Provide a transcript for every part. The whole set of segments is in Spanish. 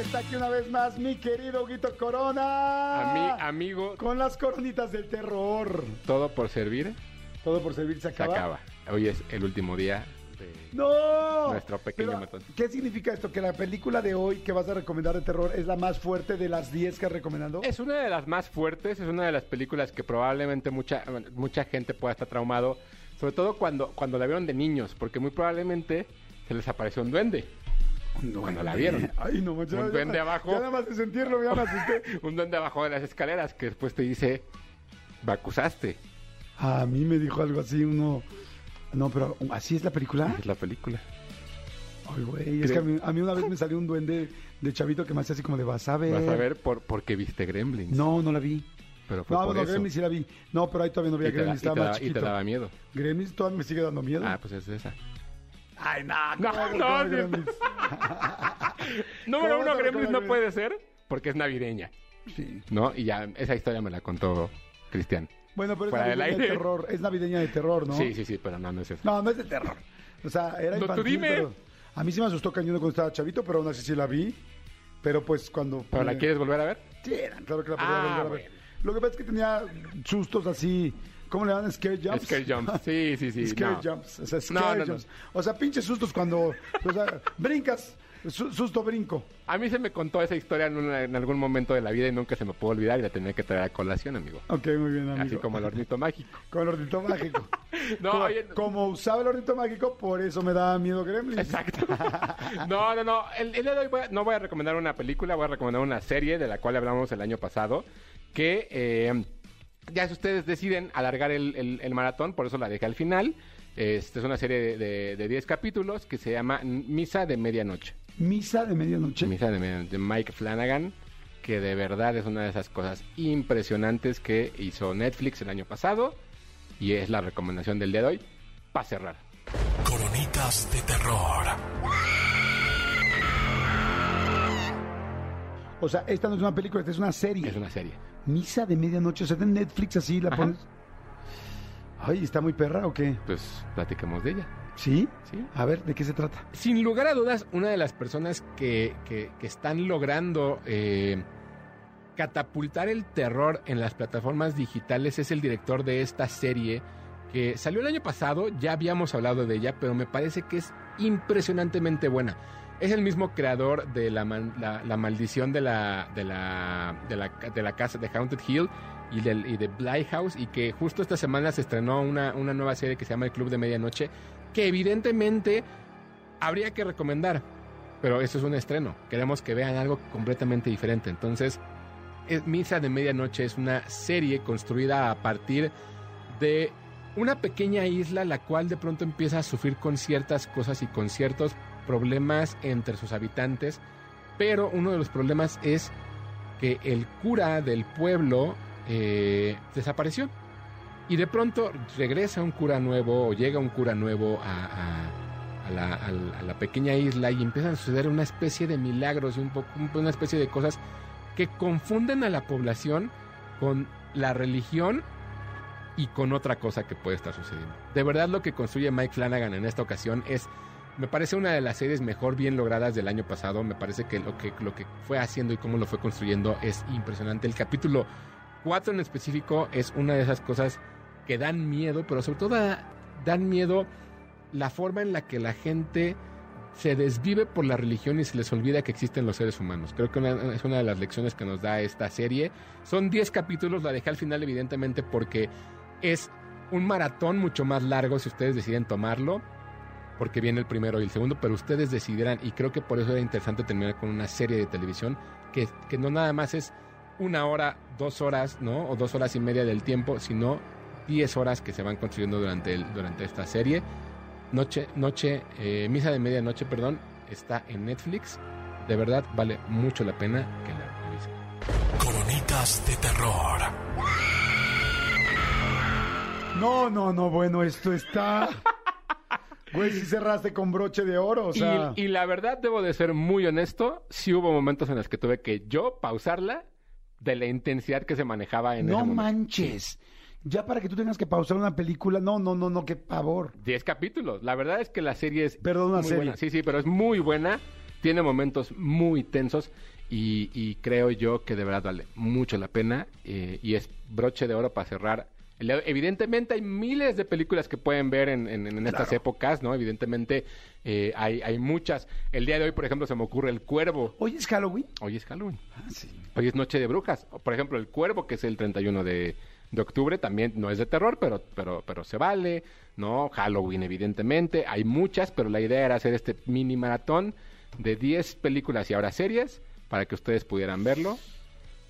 está aquí una vez más mi querido Huguito Corona. Ami- amigo, Con las coronitas del terror. todo por servir Todo por servir se se acaba. acaba. Hoy es el último día de... ¡No! Nuestro pequeño Pero, matón. ¿Qué significa esto? ¿Que la película de hoy que vas a recomendar de terror es la más fuerte de las 10 que has recomendado? Es una de las más fuertes, es una de las películas que probablemente mucha, mucha gente pueda estar traumado, sobre todo cuando, cuando la vieron de niños, porque muy probablemente se les apareció un duende. Cuando la vieron. Ay, no, Un duende ya- abajo. Ya nada más de sentirlo, ya me asusté. un duende abajo de las escaleras que después te dice, me acusaste. A mí me dijo algo así, uno... No, pero ¿así es la película? Es la película. Ay, güey, es que a mí, a mí una vez me salió un duende de chavito que me hacía así como de vas a ver. Vas a ver por, porque viste Gremlins. No, no la vi. Pero fue No, por no, eso. Gremlins sí la vi. No, pero ahí todavía no te da- Gremlins, y te estaba más da- y te chiquito. daba miedo. Gremlins todavía me sigue dando miedo. Ah, pues es esa. Ay, no, No, ¿cómo no, no? Número ¿Cómo uno, Gremlins no puede ser porque es navideña, Sí. ¿no? Y ya esa historia me la contó Cristian. Bueno, pero es Fuera navideña de terror. Es navideña de terror, ¿no? Sí, sí, sí, pero no, no es eso. No, no es de terror. O sea, era No, tú infantil, dime. pero a mí sí me asustó cañón cuando estaba chavito, pero aún así sí la vi. Pero pues cuando... ¿Pero la quieres volver a ver? Sí, claro que la podía Ah, volver a ver. bueno. Lo que pasa es que tenía sustos así... ¿Cómo le llaman? Scare jumps. Scare jumps. Sí, sí, sí. Scare no. jumps. O sea, No, scare no, no. jumps. O sea, pinches sustos cuando... O sea, brincas. su- susto brinco. A mí se me contó esa historia en, una- en algún momento de la vida y nunca se me pudo olvidar y la tenía que traer a colación, amigo. Ok, muy bien, amigo. Así como el hornito mágico. Con el hornito mágico. No, como, oye, como usaba el hornito mágico, por eso me daba miedo Gremlins. Exacto. No, no, no. El, el día de hoy voy a- no voy a recomendar una película, voy a recomendar una serie de la cual hablamos el año pasado. Que eh, ya si ustedes deciden alargar el, el- el maratón, por eso la dejé al final. Esta es una serie de- de de 10 capítulos que se llama Misa de Medianoche. Misa de medianoche. Misa de Medianoche de Mike Flanagan, que de verdad es una de esas cosas impresionantes que hizo Netflix el año pasado. Y es la recomendación del día de hoy para cerrar. Coronitas de terror. O sea, esta no es una película, esta es una serie. Es una serie. Misa de medianoche. O sea, en Netflix así la Ajá. pones. Ay, ¿está muy perra o qué? Pues platiquemos de ella. ¿Sí? Sí. A ver, ¿de qué se trata? Sin lugar a dudas, una de las personas que, que- que están logrando eh, catapultar el terror en las plataformas digitales es el director de esta serie que salió el año pasado, ya habíamos hablado de ella, pero me parece que es impresionantemente buena. Es el mismo creador de la, maldición de la, de, de, de casa de Haunted Hill y, del, y de Bly House y que justo esta semana se estrenó una, una nueva serie que se llama El Club de Medianoche que evidentemente habría que recomendar. Pero eso es un estreno. Queremos que vean algo completamente diferente. Entonces, es- Misa de Medianoche es una serie construida a partir de una pequeña isla la cual de pronto empieza a sufrir con ciertas cosas y con ciertos problemas entre sus habitantes. Pero uno de los problemas es que el cura del pueblo eh, desapareció. Y de pronto regresa un cura nuevo o llega un cura nuevo a, la- a la pequeña isla y empiezan a suceder una especie de milagros y un poco, una especie de cosas que confunden a la población con la religión y con otra cosa que puede estar sucediendo. De verdad lo que construye Mike Flanagan en esta ocasión es, me parece una de las series mejor bien logradas del año pasado, me parece que lo que, lo que fue haciendo y cómo lo fue construyendo es impresionante. El capítulo 4 en específico es una de esas cosas que dan miedo, pero sobre todo da- dan miedo la forma en la que la gente se desvive por la religión y se les olvida que existen los seres humanos. Creo que es una de las lecciones que nos da esta serie. Son 10 capítulos, la dejé al final evidentemente porque es un maratón mucho más largo si ustedes deciden tomarlo, porque viene el primero y el segundo, pero ustedes decidirán, y creo que por eso era interesante terminar con una serie de televisión que, que no nada más es una hora, dos horas, ¿no? O dos horas y media del tiempo, sino 10 horas que se van construyendo durante, el- durante esta serie. Noche, noche, eh, misa de medianoche, perdón, está en Netflix. De verdad vale mucho la pena que la revisen. Coronitas de terror. No, no, no, bueno, esto está. Güey, si cerraste con broche de oro, o sea. Y, y la verdad, debo de ser muy honesto, sí hubo momentos en los que tuve que yo pausarla de la intensidad que se manejaba en ese no momento. manches. Ya para que tú tengas que pausar una película, no, no, no, no, qué pavor. 10 capítulos. La verdad es que la serie es Perdón, una muy serie. buena. Sí, sí, pero es muy buena. Tiene momentos muy tensos y, y creo yo que de verdad vale mucho la pena eh, y es broche de oro para cerrar. Evidentemente hay miles de películas que pueden ver en, en- en estas épocas, ¿no? Evidentemente eh, hay, hay muchas. El día de hoy, por ejemplo, se me ocurre El Cuervo. Hoy es Halloween. Hoy es Halloween. Ah, sí. Hoy es Noche de Brujas. Por ejemplo, El Cuervo, que es el 31 de, de octubre, también no es de terror, pero, pero, pero se vale, ¿no? Halloween, evidentemente. Hay muchas, pero la idea era hacer este mini maratón de 10 películas y ahora series para que ustedes pudieran verlo.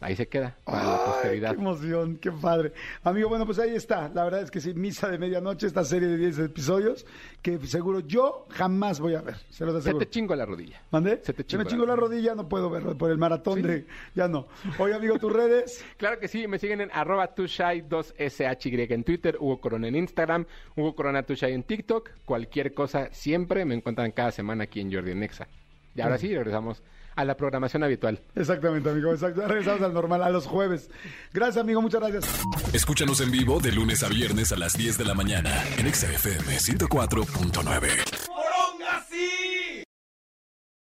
Ahí se queda, para la posteridad. Qué emoción, qué padre. Amigo, bueno, pues ahí está. La verdad es que sí, Misa de Medianoche, esta serie de 10 episodios que seguro yo jamás voy a ver. Se los Se te chingo la rodilla. ¿Mandé? se te me chingó chingo la la rodilla, no puedo verlo por el maratón de... Ya no. Oye, amigo, tus redes. Claro que sí, me siguen en arroba tushai2shy en Twitter, Hugo Corona en Instagram, Hugo Corona Tushai en TikTok. Cualquier cosa siempre me encuentran cada semana aquí en Jordi Nexa. Y ahora sí, regresamos a la programación habitual. Exactamente, amigo. Exacto. Regresamos al normal, a los jueves. Gracias, amigo. Muchas gracias. Escúchanos en vivo de lunes a viernes a las 10 de la mañana en Exa FM 104.9.